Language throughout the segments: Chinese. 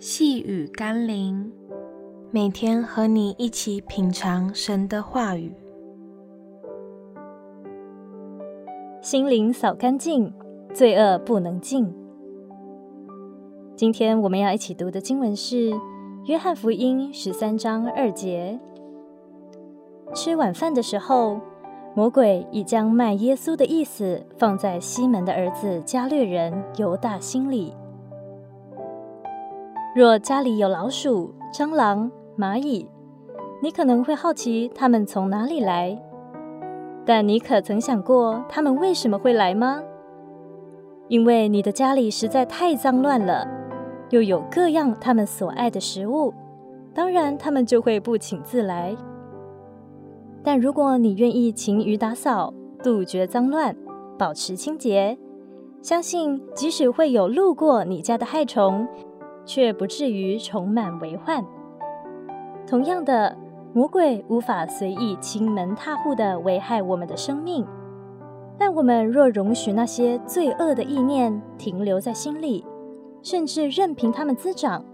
细雨甘霖，每天和你一起品尝神的话语，心灵扫干净，罪恶不能进。今天我们要一起读的经文是《约翰福音》十三章二节。吃晚饭的时候，魔鬼已将卖耶稣的意思放在西门的儿子加略人犹大心里。若家里有老鼠、蟑螂、蚂蚁，你可能会好奇它们从哪里来。但你可曾想过它们为什么会来吗？因为你的家里实在太脏乱了，又有各样它们所爱的食物，当然它们就会不请自来。但如果你愿意勤于打扫，杜绝脏乱，保持清洁，相信即使会有路过你家的害虫，却不至于充满为患。同样的，魔鬼无法随意侵门踏户地危害我们的生命，但我们若容许那些罪恶的意念停留在心里，甚至任凭它们滋长，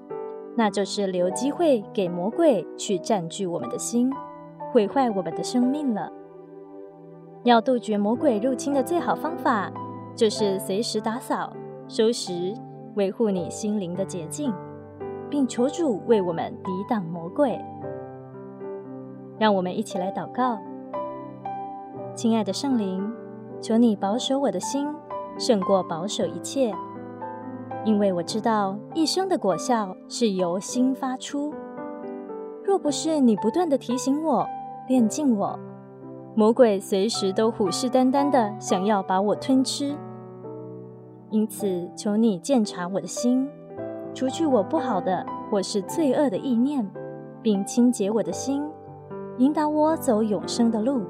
那就是留机会给魔鬼去占据我们的心。毁坏我们的生命了。要杜绝魔鬼入侵的最好方法，就是随时打扫、收拾，维护你心灵的洁净，并求主为我们抵挡魔鬼。让我们一起来祷告：亲爱的圣灵，求你保守我的心，胜过保守一切，因为我知道一生的果效是由心发出。若不是你不断地提醒我，炼净我，魔鬼随时都虎视眈眈的想要把我吞吃。因此，求你鉴察我的心，除去我不好的或是罪恶的意念，并清洁我的心，引导我走永生的路。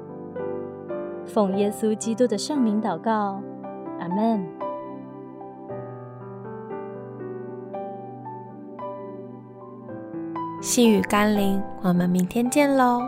奉耶稣基督的圣名祷告，阿门。细雨甘霖，我们明天见喽。